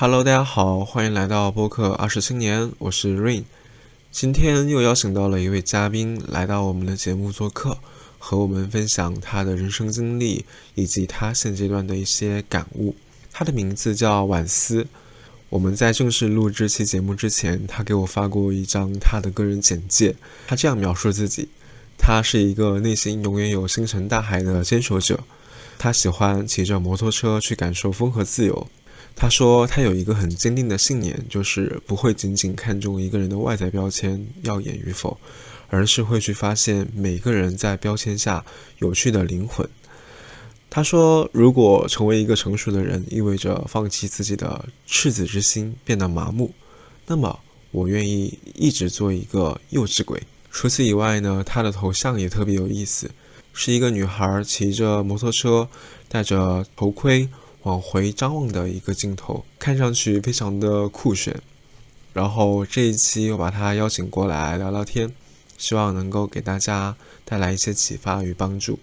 Hello，大家好，欢迎来到播客二十青年，我是 Rain。今天又邀请到了一位嘉宾来到我们的节目做客，和我们分享他的人生经历以及他现阶段的一些感悟。他的名字叫婉思。我们在正式录这期节目之前，他给我发过一张他的个人简介。他这样描述自己：他是一个内心永远有星辰大海的坚守者。他喜欢骑着摩托车去感受风和自由。他说他有一个很坚定的信念，就是不会仅仅看重一个人的外在标签耀眼与否，而是会去发现每个人在标签下有趣的灵魂。他说：“如果成为一个成熟的人意味着放弃自己的赤子之心，变得麻木，那么我愿意一直做一个幼稚鬼。”除此以外呢，他的头像也特别有意思，是一个女孩骑着摩托车，戴着头盔往回张望的一个镜头，看上去非常的酷炫。然后这一期又把他邀请过来聊聊天，希望能够给大家带来一些启发与帮助。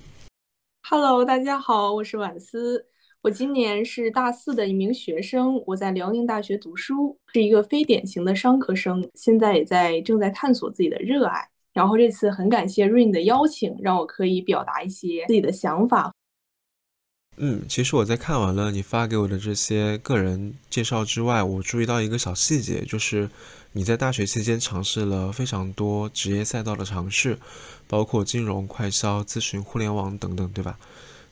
Hello，大家好，我是婉思。我今年是大四的一名学生，我在辽宁大学读书，是一个非典型的商科生，现在也在正在探索自己的热爱。然后这次很感谢 Rain 的邀请，让我可以表达一些自己的想法。嗯，其实我在看完了你发给我的这些个人介绍之外，我注意到一个小细节，就是你在大学期间尝试了非常多职业赛道的尝试，包括金融、快销、咨询、互联网等等，对吧？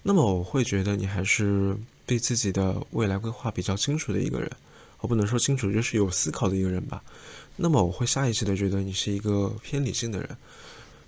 那么我会觉得你还是对自己的未来规划比较清楚的一个人，我不能说清楚，就是有思考的一个人吧。那么我会下意识的觉得你是一个偏理性的人，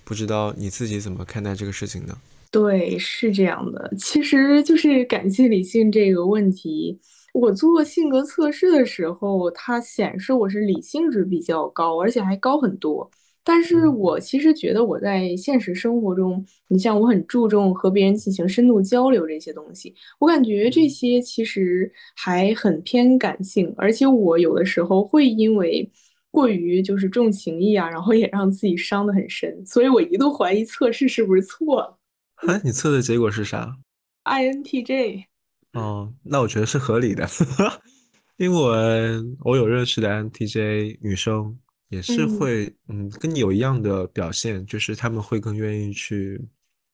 不知道你自己怎么看待这个事情呢？对，是这样的。其实就是感谢理性这个问题。我做性格测试的时候，它显示我是理性值比较高，而且还高很多。但是我其实觉得我在现实生活中，你像我很注重和别人进行深度交流这些东西，我感觉这些其实还很偏感性，而且我有的时候会因为过于就是重情义啊，然后也让自己伤得很深。所以我一度怀疑测试是不是错了。哎，你测的结果是啥？INTJ。哦，那我觉得是合理的，因为我我有认识的 INTJ 女生，也是会嗯跟你有一样的表现，就是他们会更愿意去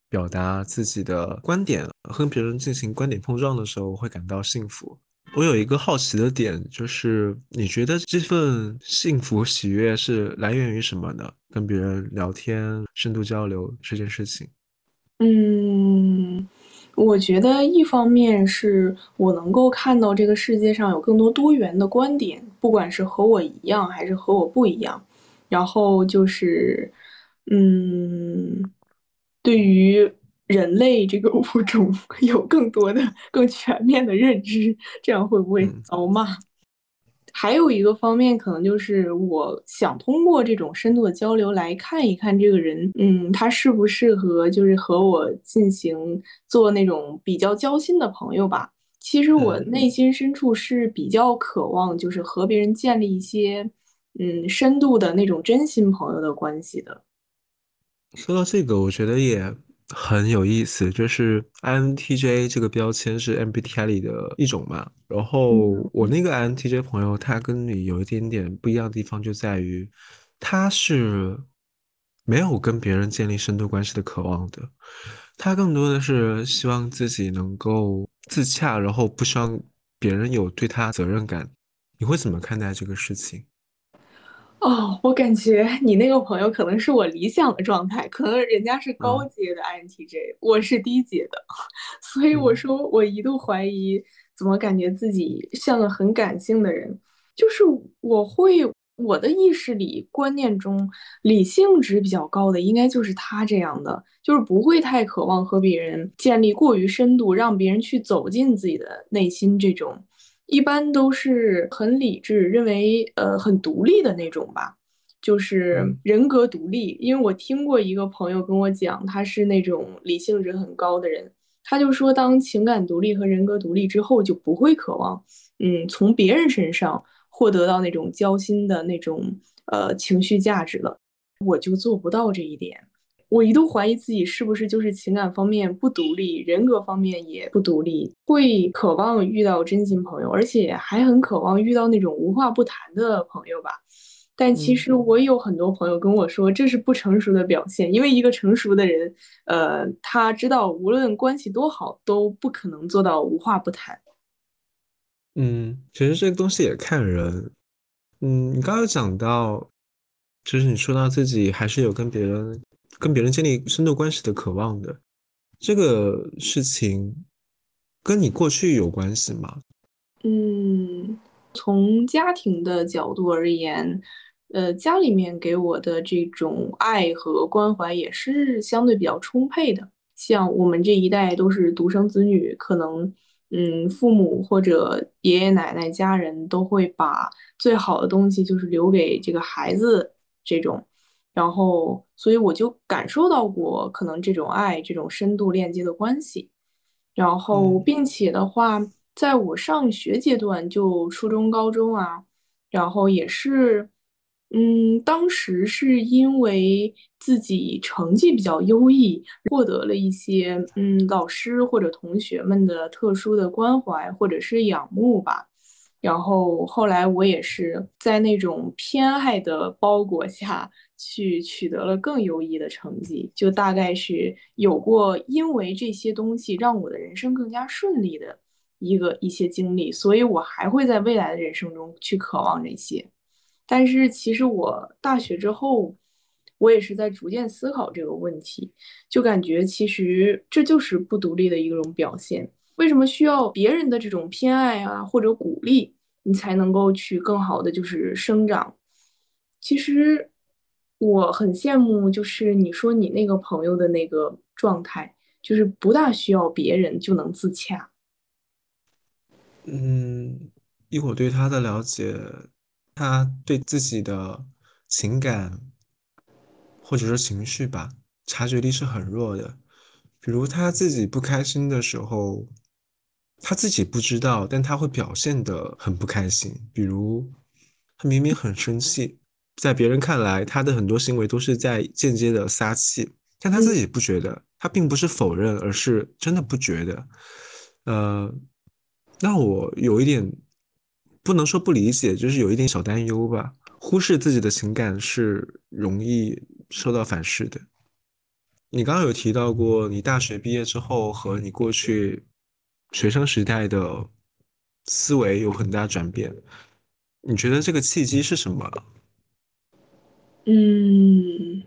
表达自己的观点，和别人进行观点碰撞的时候会感到幸福。我有一个好奇的点，就是你觉得这份幸福喜悦是来源于什么呢？跟别人聊天、深度交流这件事情。嗯，我觉得一方面是我能够看到这个世界上有更多多元的观点，不管是和我一样还是和我不一样。然后就是，嗯，对于人类这个物种 有更多的、更全面的认知，这样会不会遭骂？还有一个方面，可能就是我想通过这种深度的交流来看一看这个人，嗯，他适不适合就是和我进行做那种比较交心的朋友吧。其实我内心深处是比较渴望，就是和别人建立一些嗯深度的那种真心朋友的关系的。说到这个，我觉得也。很有意思，就是 INTJ 这个标签是 MBTI 里的一种嘛。然后我那个 INTJ 朋友，他跟你有一点点不一样的地方，就在于他是没有跟别人建立深度关系的渴望的，他更多的是希望自己能够自洽，然后不希望别人有对他责任感。你会怎么看待这个事情？哦，我感觉你那个朋友可能是我理想的状态，可能人家是高阶的 INTJ，我是低阶的，所以我说我一度怀疑，怎么感觉自己像个很感性的人？就是我会我的意识里观念中，理性值比较高的应该就是他这样的，就是不会太渴望和别人建立过于深度，让别人去走进自己的内心这种。一般都是很理智，认为呃很独立的那种吧，就是人格独立。因为我听过一个朋友跟我讲，他是那种理性值很高的人，他就说，当情感独立和人格独立之后，就不会渴望嗯从别人身上获得到那种交心的那种呃情绪价值了。我就做不到这一点。我一度怀疑自己是不是就是情感方面不独立，人格方面也不独立，会渴望遇到真心朋友，而且还很渴望遇到那种无话不谈的朋友吧。但其实我有很多朋友跟我说，这是不成熟的表现，因为一个成熟的人，呃，他知道无论关系多好，都不可能做到无话不谈。嗯，其实这个东西也看人。嗯，你刚刚讲到，就是你说到自己还是有跟别人、跟别人建立深度关系的渴望的，这个事情跟你过去有关系吗？嗯，从家庭的角度而言。呃，家里面给我的这种爱和关怀也是相对比较充沛的。像我们这一代都是独生子女，可能嗯，父母或者爷爷奶奶家人都会把最好的东西就是留给这个孩子这种，然后所以我就感受到过可能这种爱这种深度链接的关系，然后并且的话，在我上学阶段就初中、高中啊，然后也是。嗯，当时是因为自己成绩比较优异，获得了一些嗯老师或者同学们的特殊的关怀或者是仰慕吧。然后后来我也是在那种偏爱的包裹下去取得了更优异的成绩，就大概是有过因为这些东西让我的人生更加顺利的一个一些经历，所以我还会在未来的人生中去渴望这些。但是其实我大学之后，我也是在逐渐思考这个问题，就感觉其实这就是不独立的一种表现。为什么需要别人的这种偏爱啊或者鼓励，你才能够去更好的就是生长？其实我很羡慕，就是你说你那个朋友的那个状态，就是不大需要别人就能自洽。嗯，以我对他的了解。他对自己的情感或者说情绪吧，察觉力是很弱的。比如他自己不开心的时候，他自己不知道，但他会表现得很不开心。比如他明明很生气，在别人看来，他的很多行为都是在间接的撒气，但他自己不觉得。他并不是否认，而是真的不觉得。呃，让我有一点。不能说不理解，就是有一点小担忧吧。忽视自己的情感是容易受到反噬的。你刚刚有提到过，你大学毕业之后和你过去学生时代的思维有很大转变。你觉得这个契机是什么？嗯，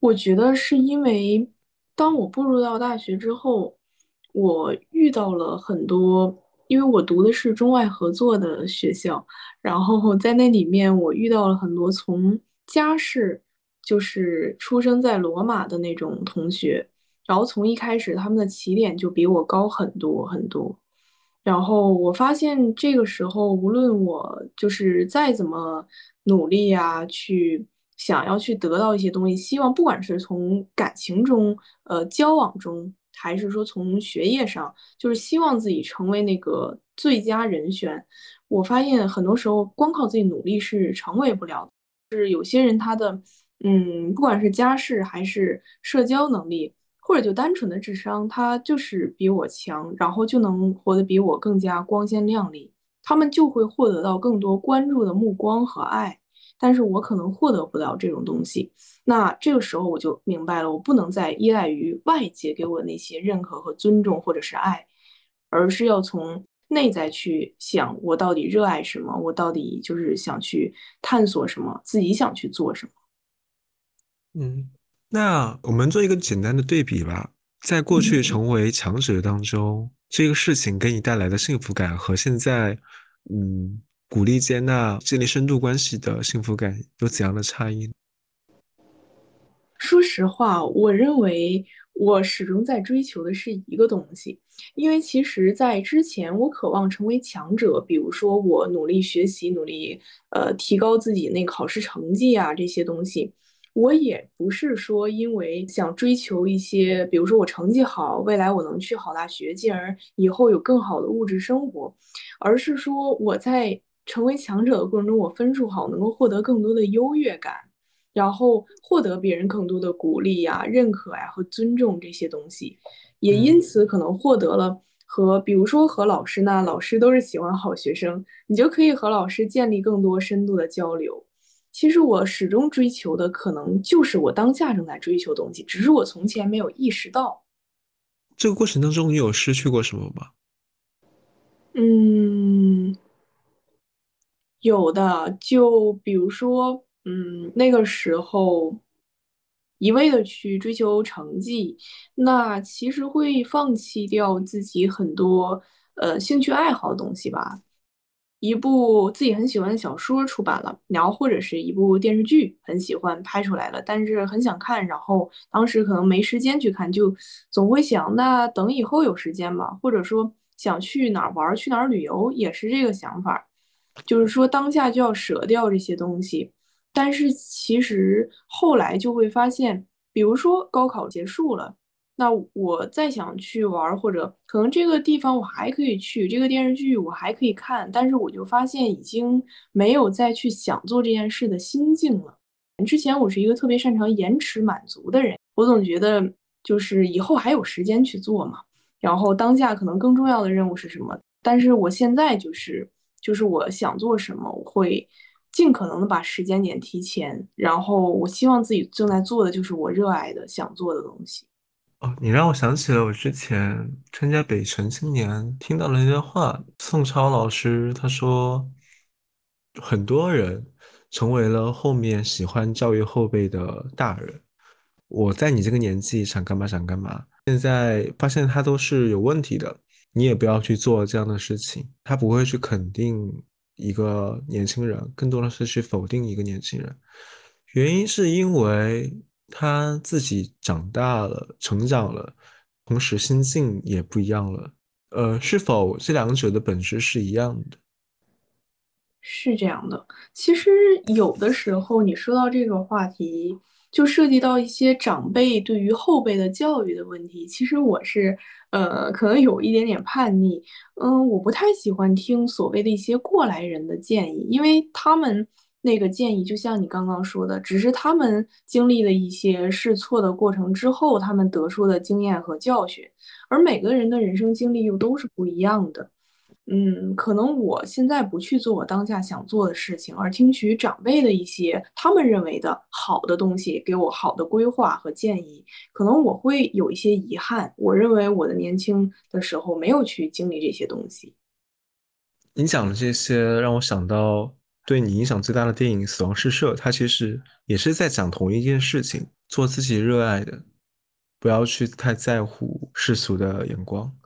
我觉得是因为当我步入到大学之后，我遇到了很多。因为我读的是中外合作的学校，然后在那里面我遇到了很多从家世就是出生在罗马的那种同学，然后从一开始他们的起点就比我高很多很多，然后我发现这个时候无论我就是再怎么努力呀，去想要去得到一些东西，希望不管是从感情中呃交往中。还是说从学业上，就是希望自己成为那个最佳人选。我发现很多时候光靠自己努力是成为不了的。是有些人他的，嗯，不管是家世还是社交能力，或者就单纯的智商，他就是比我强，然后就能活得比我更加光鲜亮丽。他们就会获得到更多关注的目光和爱。但是我可能获得不了这种东西，那这个时候我就明白了，我不能再依赖于外界给我那些认可和尊重或者是爱，而是要从内在去想，我到底热爱什么，我到底就是想去探索什么，自己想去做什么。嗯，那我们做一个简单的对比吧，在过去成为强者当中，这个事情给你带来的幸福感和现在，嗯。鼓励接纳、建立深度关系的幸福感有怎样的差异？说实话，我认为我始终在追求的是一个东西，因为其实，在之前我渴望成为强者，比如说我努力学习、努力呃提高自己那考试成绩啊这些东西，我也不是说因为想追求一些，比如说我成绩好，未来我能去好大学，进而以后有更好的物质生活，而是说我在。成为强者的过程中，我分数好，能够获得更多的优越感，然后获得别人更多的鼓励呀、认可呀和尊重这些东西，也因此可能获得了和比如说和老师呢，老师都是喜欢好学生，你就可以和老师建立更多深度的交流。其实我始终追求的可能就是我当下正在追求的东西，只是我从前没有意识到。这个过程当中，你有失去过什么吗？嗯，有的，就比如说。嗯，那个时候一味的去追求成绩，那其实会放弃掉自己很多呃兴趣爱好的东西吧。一部自己很喜欢的小说出版了，然后或者是一部电视剧很喜欢拍出来了，但是很想看，然后当时可能没时间去看，就总会想那等以后有时间吧，或者说想去哪儿玩，去哪儿旅游，也是这个想法，就是说当下就要舍掉这些东西。但是其实后来就会发现，比如说高考结束了，那我再想去玩，或者可能这个地方我还可以去，这个电视剧我还可以看，但是我就发现已经没有再去想做这件事的心境了。之前我是一个特别擅长延迟满足的人，我总觉得就是以后还有时间去做嘛，然后当下可能更重要的任务是什么？但是我现在就是就是我想做什么，我会。尽可能的把时间点提前，然后我希望自己正在做的就是我热爱的、想做的东西。哦，你让我想起了我之前参加北辰青年听到了一段话，宋超老师他说，很多人成为了后面喜欢教育后辈的大人。我在你这个年纪想干嘛想干嘛，现在发现他都是有问题的，你也不要去做这样的事情。他不会去肯定。一个年轻人更多的是去否定一个年轻人，原因是因为他自己长大了、成长了，同时心境也不一样了。呃，是否这两者的本质是一样的？是这样的。其实有的时候你说到这个话题。就涉及到一些长辈对于后辈的教育的问题。其实我是，呃，可能有一点点叛逆。嗯，我不太喜欢听所谓的一些过来人的建议，因为他们那个建议，就像你刚刚说的，只是他们经历了一些试错的过程之后，他们得出的经验和教训。而每个人的人生经历又都是不一样的。嗯，可能我现在不去做我当下想做的事情，而听取长辈的一些他们认为的好的东西，给我好的规划和建议，可能我会有一些遗憾。我认为我的年轻的时候没有去经历这些东西。你讲的这些让我想到对你影响最大的电影《死亡诗社》，它其实也是在讲同一件事情：做自己热爱的，不要去太在乎世俗的眼光。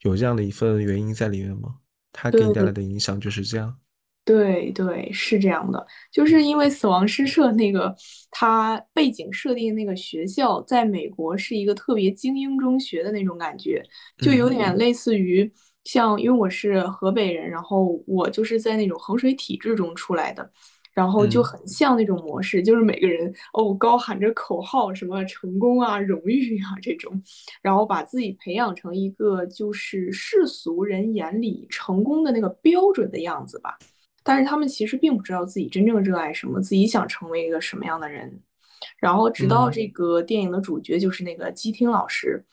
有这样的一份原因在里面吗？它给你带来的影响就是这样。对对，是这样的，就是因为死亡诗社那个它背景设定那个学校在美国是一个特别精英中学的那种感觉，就有点类似于像，因为我是河北人，然后我就是在那种衡水体制中出来的。然后就很像那种模式，就是每个人哦高喊着口号，什么成功啊、荣誉啊这种，然后把自己培养成一个就是世俗人眼里成功的那个标准的样子吧。但是他们其实并不知道自己真正热爱什么，自己想成为一个什么样的人。然后直到这个电影的主角就是那个基听老师。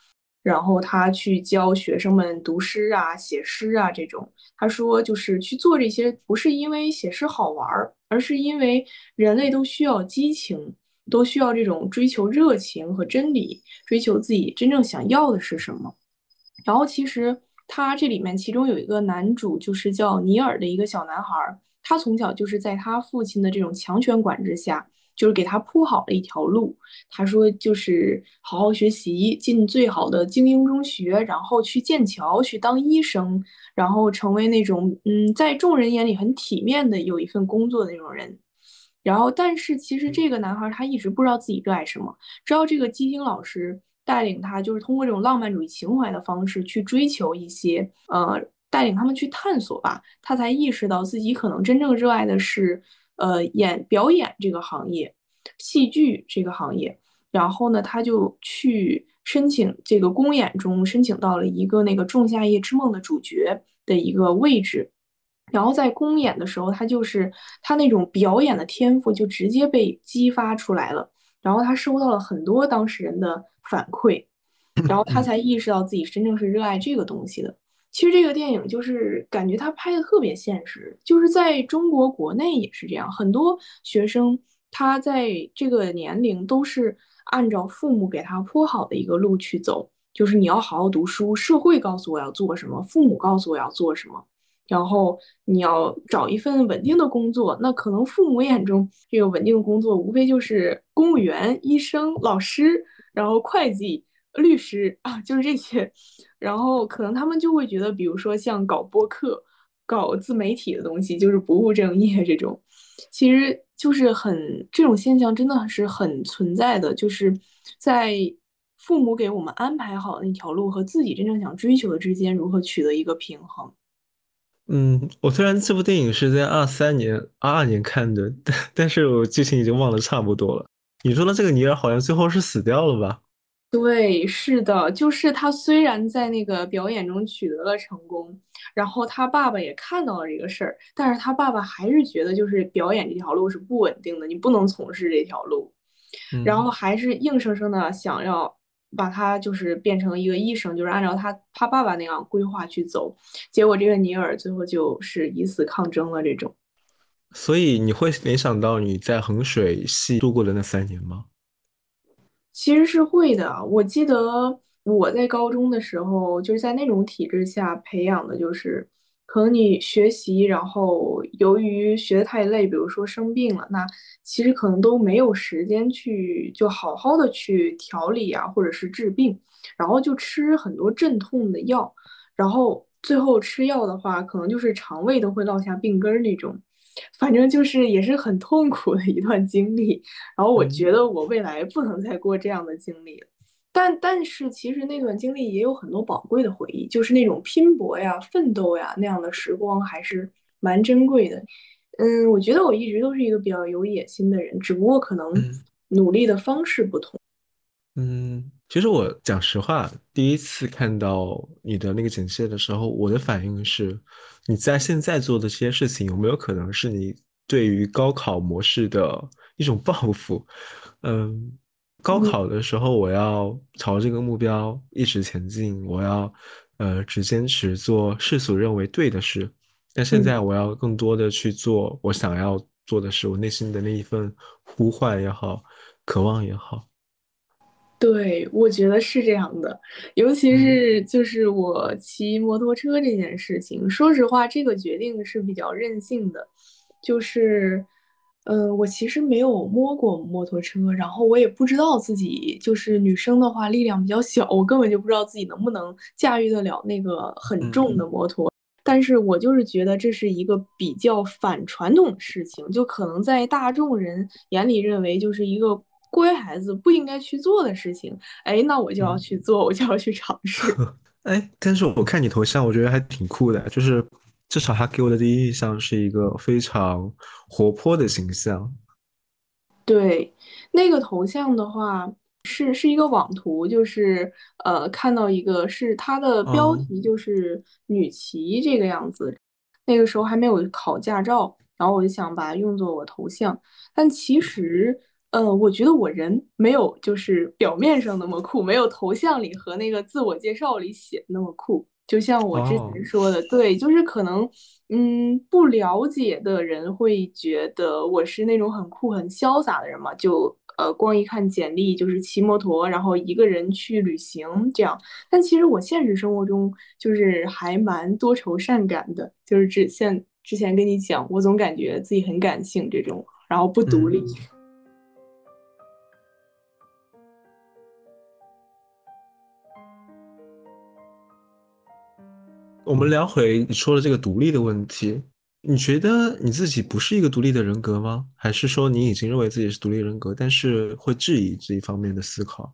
然后他去教学生们读诗啊、写诗啊这种。他说，就是去做这些，不是因为写诗好玩儿，而是因为人类都需要激情，都需要这种追求热情和真理，追求自己真正想要的是什么。然后其实他这里面其中有一个男主，就是叫尼尔的一个小男孩，他从小就是在他父亲的这种强权管制下。就是给他铺好了一条路。他说，就是好好学习，进最好的精英中学，然后去剑桥去当医生，然后成为那种嗯，在众人眼里很体面的有一份工作的那种人。然后，但是其实这个男孩他一直不知道自己热爱什么，直到这个基丁老师带领他，就是通过这种浪漫主义情怀的方式去追求一些呃，带领他们去探索吧，他才意识到自己可能真正热爱的是。呃，演表演这个行业，戏剧这个行业，然后呢，他就去申请这个公演中申请到了一个那个《仲夏夜之梦》的主角的一个位置，然后在公演的时候，他就是他那种表演的天赋就直接被激发出来了。然后他收到了很多当事人的反馈，然后他才意识到自己真正是热爱这个东西的。其实这个电影就是感觉他拍的特别现实，就是在中国国内也是这样，很多学生他在这个年龄都是按照父母给他铺好的一个路去走，就是你要好好读书，社会告诉我要做什么，父母告诉我要做什么。然后你要找一份稳定的工作，那可能父母眼中这个稳定的工作无非就是公务员、医生、老师，然后会计、律师啊，就是这些。然后可能他们就会觉得，比如说像搞播客、搞自媒体的东西，就是不务正业这种。其实就是很这种现象，真的是很存在的，就是在父母给我们安排好的那条路和自己真正想追求的之间，如何取得一个平衡。嗯，我虽然这部电影是在二三年、二二年看的，但但是我剧情已经忘得差不多了。你说的这个尼尔好像最后是死掉了吧？对，是的，就是他虽然在那个表演中取得了成功，然后他爸爸也看到了这个事儿，但是他爸爸还是觉得就是表演这条路是不稳定的，你不能从事这条路，然后还是硬生生的想要。把他就是变成一个医生，就是按照他他爸爸那样规划去走，结果这个尼尔最后就是以死抗争了这种。所以你会联想到你在衡水系度过的那三年吗？其实是会的。我记得我在高中的时候，就是在那种体制下培养的，就是。可能你学习，然后由于学的太累，比如说生病了，那其实可能都没有时间去就好好的去调理啊，或者是治病，然后就吃很多镇痛的药，然后最后吃药的话，可能就是肠胃都会落下病根儿那种，反正就是也是很痛苦的一段经历。然后我觉得我未来不能再过这样的经历了。但但是其实那段经历也有很多宝贵的回忆，就是那种拼搏呀、奋斗呀那样的时光还是蛮珍贵的。嗯，我觉得我一直都是一个比较有野心的人，只不过可能努力的方式不同。嗯，其实我讲实话，第一次看到你的那个简介的时候，我的反应是，你在现在做的这些事情有没有可能是你对于高考模式的一种报复？嗯。高考的时候，我要朝这个目标一直前进，我要，呃，只坚持做世俗认为对的事。但现在，我要更多的去做我想要做的事，我内心的那一份呼唤也好，渴望也好。对，我觉得是这样的。尤其是就是我骑摩托车这件事情，说实话，这个决定是比较任性的，就是。嗯，我其实没有摸过摩托车，然后我也不知道自己就是女生的话力量比较小，我根本就不知道自己能不能驾驭得了那个很重的摩托。但是我就是觉得这是一个比较反传统的事情，就可能在大众人眼里认为就是一个乖孩子不应该去做的事情。哎，那我就要去做，我就要去尝试。哎，但是我看你头像，我觉得还挺酷的，就是。至少他给我的第一印象是一个非常活泼的形象。对，那个头像的话是是一个网图，就是呃看到一个是它的标题就是女骑这个样子。那个时候还没有考驾照，然后我就想把它用作我头像。但其实呃，我觉得我人没有就是表面上那么酷，没有头像里和那个自我介绍里写的那么酷。就像我之前说的，对，就是可能，嗯，不了解的人会觉得我是那种很酷、很潇洒的人嘛，就呃，光一看简历就是骑摩托，然后一个人去旅行这样。但其实我现实生活中就是还蛮多愁善感的，就是之现之前跟你讲，我总感觉自己很感性这种，然后不独立。我们聊回你说的这个独立的问题，你觉得你自己不是一个独立的人格吗？还是说你已经认为自己是独立人格，但是会质疑这一方面的思考？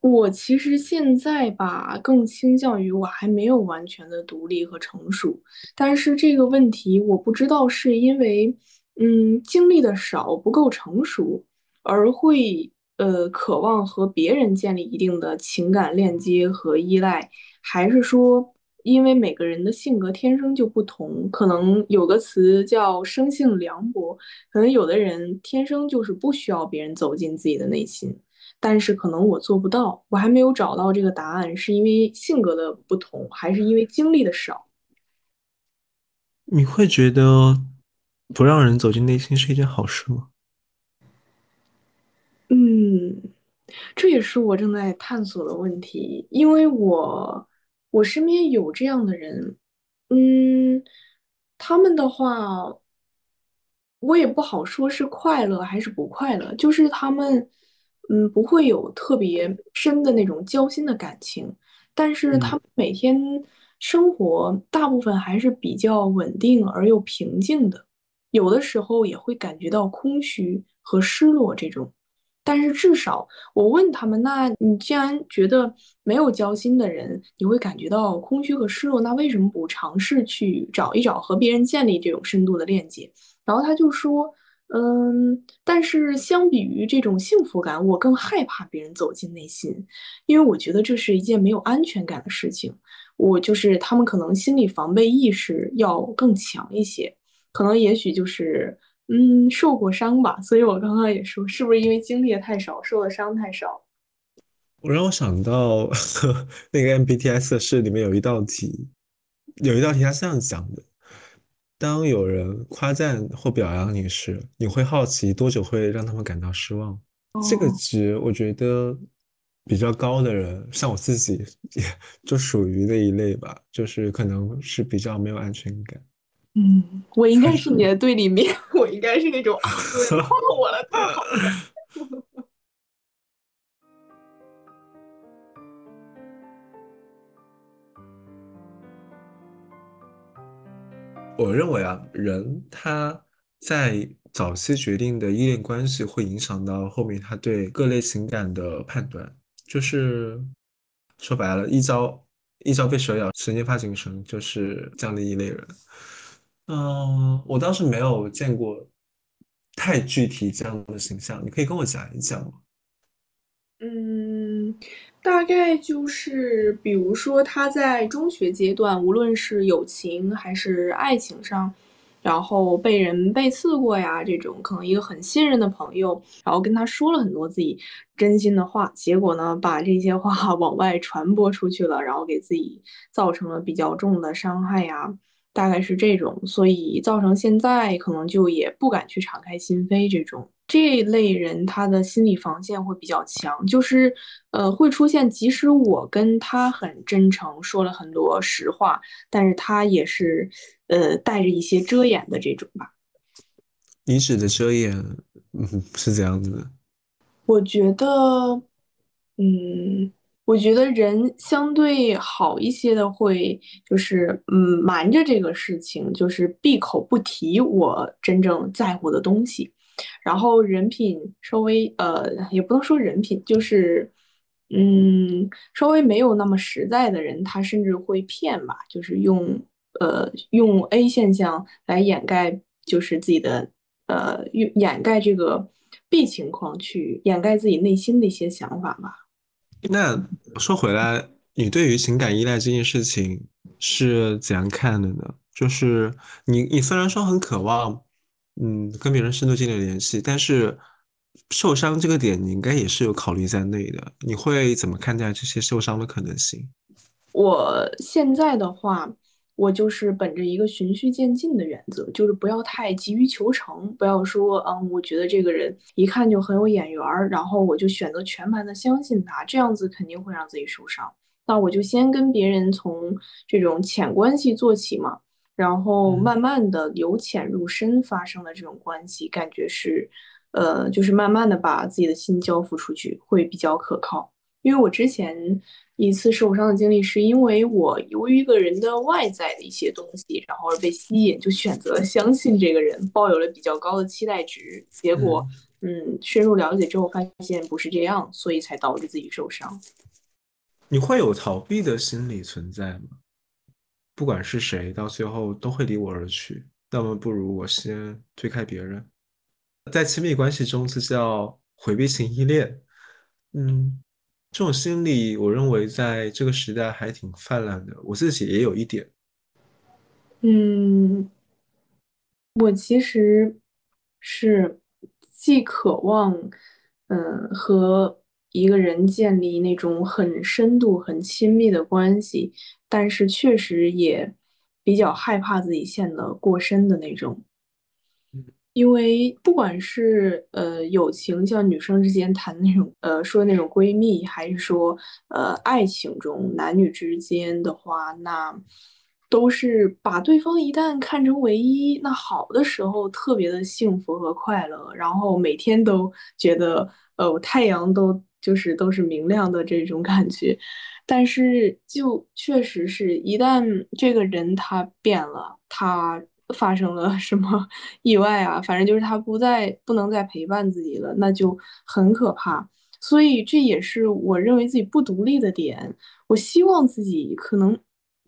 我其实现在吧，更倾向于我还没有完全的独立和成熟，但是这个问题我不知道是因为嗯经历的少不够成熟，而会呃渴望和别人建立一定的情感链接和依赖，还是说？因为每个人的性格天生就不同，可能有个词叫生性凉薄，可能有的人天生就是不需要别人走进自己的内心，但是可能我做不到，我还没有找到这个答案，是因为性格的不同，还是因为经历的少？你会觉得不让人走进内心是一件好事吗？嗯，这也是我正在探索的问题，因为我我身边有这样的人，嗯，他们的话，我也不好说是快乐还是不快乐，就是他们，嗯，不会有特别深的那种交心的感情，但是他嗯，们每天生活大部分还是比较稳定而又平静的，有的时候也会感觉到空虚和失落这种。但是至少我问他们，那你既然觉得没有交心的人，你会感觉到空虚和失落，那为什么不尝试去找一找和别人建立这种深度的链接？然后他就说，嗯，但是相比于这种幸福感，我更害怕别人走进内心，因为我觉得这是一件没有安全感的事情。我就是他们可能心理防备意识要更强一些，可能也许就是嗯受过伤吧。所以我刚刚也说，是不是因为经历的太少，受的伤太少？我让我想到 那个 MBTI 测试里面有一道题，有一道题它是这样讲的：当有人夸赞或表扬你时，你会好奇多久会让他们感到失望？这个哦，值我觉得比较高的人，像我自己，也 就属于那一类吧，就是可能是比较没有安全感。嗯，我应该是你的对立面，我应该是那种啊，我 了，太好了。我认为啊，人他在早期决定的依恋关系会影响到后面他对各类情感的判断。就是说白了，一朝一朝被蛇咬，十年怕井绳，就是这样的一类人。嗯，我倒是没有见过太具体这样的形象，你可以跟我讲一讲吗？嗯，大概就是，比如说他在中学阶段，无论是友情还是爱情上，然后被人背刺过呀，这种可能一个很信任的朋友，然后跟他说了很多自己真心的话，结果呢，把这些话 往外传播出去了，然后给自己造成了比较重的伤害呀，大概是这种，所以造成现在可能就也不敢去敞开心扉这种。这类人他的心理防线会比较强，就是呃会出现，即使我跟他很真诚，说了很多实话，但是他也是呃带着一些遮掩的这种吧。你指的遮掩，嗯，是怎样子的？我觉得，嗯，我觉得人相对好一些的会，就是嗯，瞒着这个事情，就是闭口不提我真正在乎的东西，然后人品稍微呃，也不能说人品，就是嗯，稍微没有那么实在的人，他甚至会骗吧，就是用呃用 A 现象来掩盖，就是自己的呃用掩盖这个 B 情况，去掩盖自己内心的一些想法吧。那说回来，你对于情感依赖这件事情是怎样看的呢？就是你，你虽然说很渴望，嗯，跟别人深度建立联系，但是受伤这个点，你应该也是有考虑在内的。你会怎么看待这些受伤的可能性？我现在的话，我就是本着一个循序渐进的原则，就是不要太急于求成，不要说，嗯，我觉得这个人一看就很有眼缘儿，然后我就选择全盘的相信他，这样子肯定会让自己受伤。那我就先跟别人从这种浅关系做起嘛，然后嗯。慢慢的由浅入深发生的这种关系，感觉是，呃，就是慢慢的把自己的心交付出去，会比较可靠。因为我之前一次受伤的经历，是因为我由于一个人的外在的一些东西，然后被吸引，就选择了相信这个人，抱有了比较高的期待值，结果，嗯，嗯，深入了解之后发现不是这样，所以才导致自己受伤。你会有逃避的心理存在吗？不管是谁，到最后都会离我而去，那么不如我先推开别人。在亲密关系中，这叫回避型依恋。嗯，这种心理，我认为在这个时代还挺泛滥的。我自己也有一点。嗯，我其实是既渴望，嗯，和一个人建立那种很深度、很亲密的关系，但是确实也比较害怕自己陷得过深的那种。因为不管是呃友情，像女生之间谈那种呃说那种闺蜜，还是说呃爱情中男女之间的话，那都是把对方一旦看成唯一，那好的时候特别的幸福和快乐，然后每天都觉得呃太阳都就是都是明亮的这种感觉，但是就确实是一旦这个人他变了，他。发生了什么 意外啊？反正就是他不再不能再陪伴自己了，那就很可怕。所以这也是我认为自己不独立的点。我希望自己可能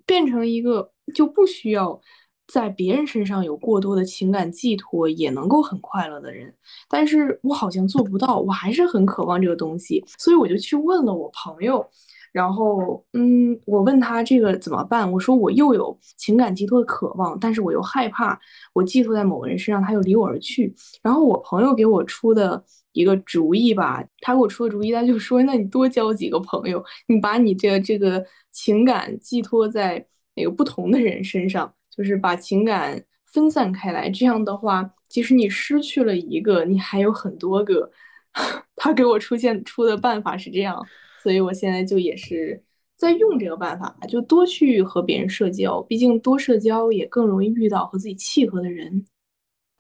变成一个就不需要在别人身上有过多的情感寄托，也能够很快乐的人。但是我好像做不到，我还是很渴望这个东西，所以我就去问了我朋友。然后，嗯，我问他这个怎么办？我说我又有情感寄托的渴望，但是我又害怕我寄托在某个人身上，他又离我而去。然后我朋友给我出的一个主意吧，他给我出的主意，他就说：那你多交几个朋友，你把你这这个情感寄托在那个不同的人身上，就是把情感分散开来。这样的话，即使你失去了一个，你还有很多个。他给我出现出的办法是这样。所以我现在就也是在用这个办法，就多去和别人社交，毕竟多社交也更容易遇到和自己契合的人。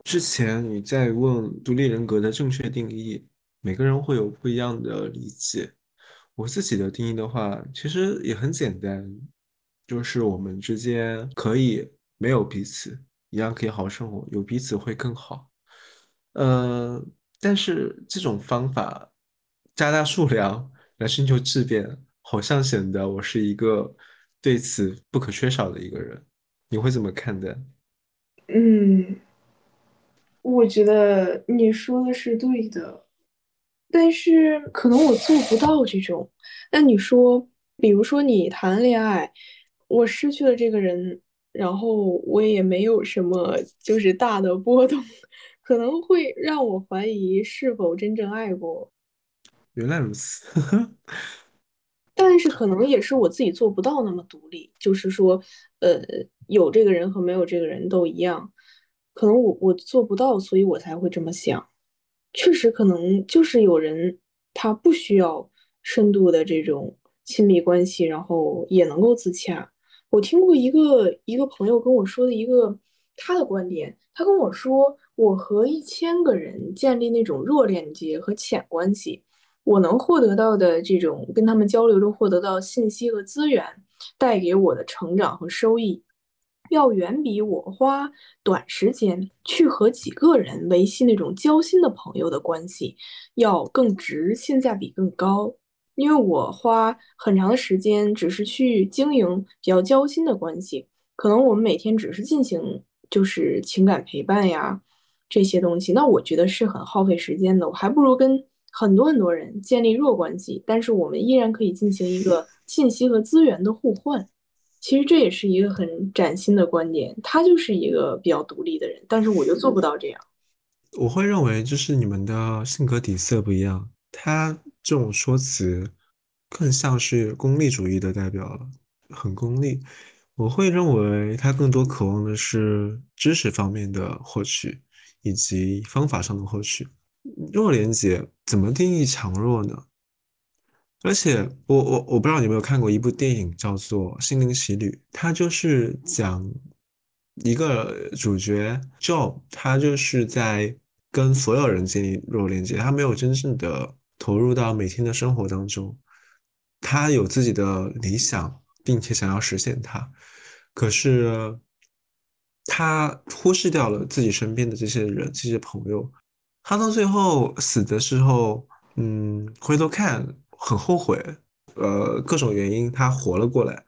之前你在问独立人格的正确定义，每个人会有不一样的理解。我自己的定义的话，其实也很简单，就是我们之间可以没有彼此，一样可以好好生活，有彼此会更好。呃，但是这种方法加大数量。来寻求质变，好像显得我是一个对此不可缺少的一个人。你会怎么看待？嗯，我觉得你说的是对的，但是可能我做不到这种。那你说，比如说你谈恋爱，我失去了这个人，然后我也没有什么就是大的波动，可能会让我怀疑是否真正爱过。原来如此，但是可能也是我自己做不到那么独立，就是说，呃，有这个人和没有这个人都一样，可能我我做不到，所以我才会这么想。确实，可能就是有人他不需要深度的这种亲密关系，然后也能够自洽。我听过一个一个朋友跟我说的一个他的观点，他跟我说，我和一千个人建立那种弱链接和浅关系。我能获得到的这种跟他们交流中获得到信息和资源，带给我的成长和收益，要远比我花短时间去和几个人维系那种交心的朋友的关系要更值，性价比更高。因为我花很长的时间只是去经营比较交心的关系，可能我们每天只是进行就是情感陪伴呀这些东西，那我觉得是很耗费时间的，我还不如跟。很多很多人建立弱关系，但是我们依然可以进行一个信息和资源的互换。其实这也是一个很崭新的观点。他就是一个比较独立的人，但是我就做不到这样。我会认为就是你们的性格底色不一样。他这种说辞更像是功利主义的代表了，很功利。我会认为他更多渴望的是知识方面的获取，以及方法上的获取。弱连接怎么定义强弱呢？而且我我我不知道你有没有看过一部电影叫做《心灵奇旅》，它就是讲一个主角 Joe，他就是在跟所有人建立弱连接，他没有真正的投入到每天的生活当中，他有自己的理想，并且想要实现它，可是他忽视掉了自己身边的这些人，这些朋友。他到最后死的时候，嗯，回头看很后悔，呃，各种原因他活了过来，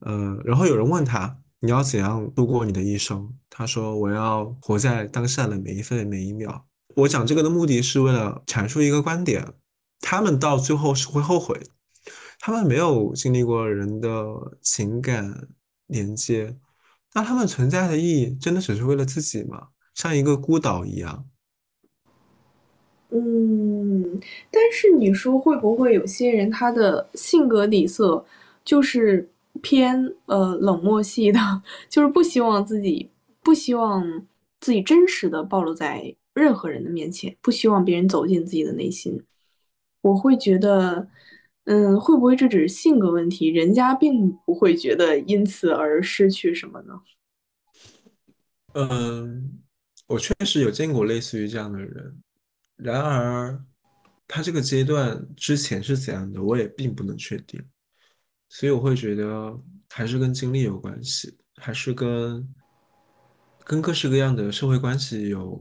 呃，然后有人问他你要怎样度过你的一生？他说我要活在当下的每一分每一秒。我讲这个的目的是为了阐述一个观点，他们到最后是会后悔，他们没有经历过人的情感连接，那他们存在的意义真的只是为了自己吗？像一个孤岛一样？嗯，但是你说会不会有些人他的性格底色就是偏呃冷漠系的，就是不希望自己不希望自己真实的暴露在任何人的面前，不希望别人走进自己的内心。我会觉得，嗯，会不会这只是性格问题？人家并不会觉得因此而失去什么呢？嗯，我确实有见过类似于这样的人。然而，他这个阶段之前是怎样的，我也并不能确定，所以我会觉得还是跟经历有关系，还是跟跟各式各样的社会关系有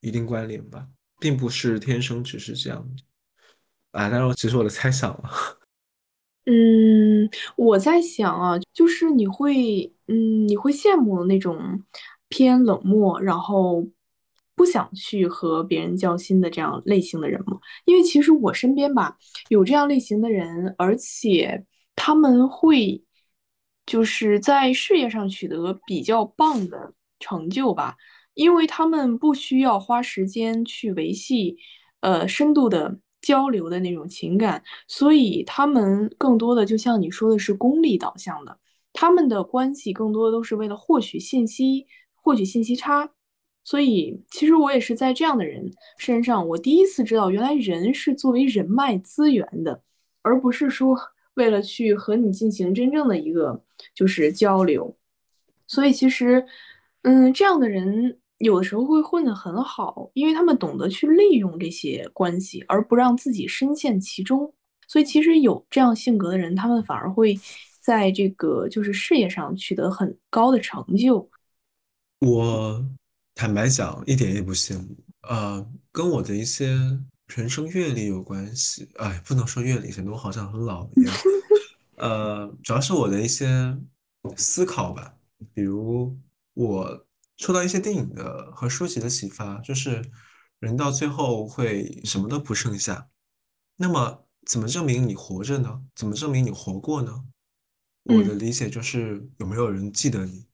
一定关联吧，并不是天生只是这样的。啊，当然，只是我的猜想了。嗯，我在想啊，就是你会，嗯，你会羡慕那种偏冷漠，然后。不想去和别人交心的这样类型的人吗？因为其实我身边吧有这样类型的人，而且他们会就是在事业上取得比较棒的成就吧，因为他们不需要花时间去维系呃深度的交流的那种情感，所以他们更多的就像你说的是功利导向的，他们的关系更多的都是为了获取信息，获取信息差。所以，其实我也是在这样的人身上，我第一次知道，原来人是作为人脉资源的，而不是说为了去和你进行真正的一个就是交流。所以，其实，嗯，这样的人有的时候会混得很好，因为他们懂得去利用这些关系，而不让自己深陷其中。所以，其实有这样性格的人，他们反而会在这个就是事业上取得很高的成就。我。坦白讲，一点也不羡慕。呃，跟我的一些人生阅历有关系。哎，不能说阅历，显得我好像很老一样。呃，主要是我的一些思考吧。比如，我受到一些电影的和书籍的启发，就是人到最后会什么都不剩下。那么，怎么证明你活着呢？怎么证明你活过呢？我的理解就是，有没有人记得你？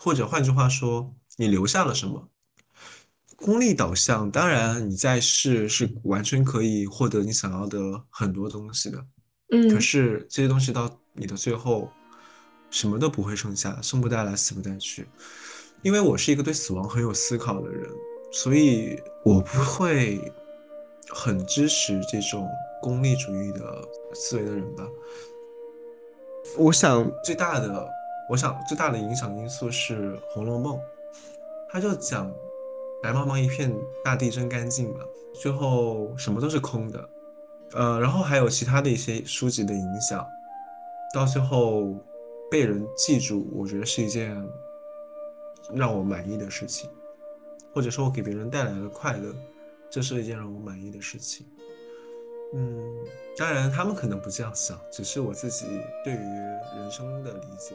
或者换句话说。你留下了什么？功利导向，当然你在世是完全可以获得你想要的很多东西的，嗯。可是这些东西到你的最后，什么都不会剩下，生不带来，死不带去。因为我是一个对死亡很有思考的人，所以我不会很支持这种功利主义的思维的人吧。我想最大的，我想最大的影响因素是《红楼梦》。他就讲，白茫茫一片大地真干净嘛，最后什么都是空的，呃，然后还有其他的一些书籍的影响，到最后被人记住，我觉得是一件让我满意的事情，或者说我给别人带来了快乐，这是一件让我满意的事情。嗯，当然他们可能不这样想，只是我自己对于人生的理解。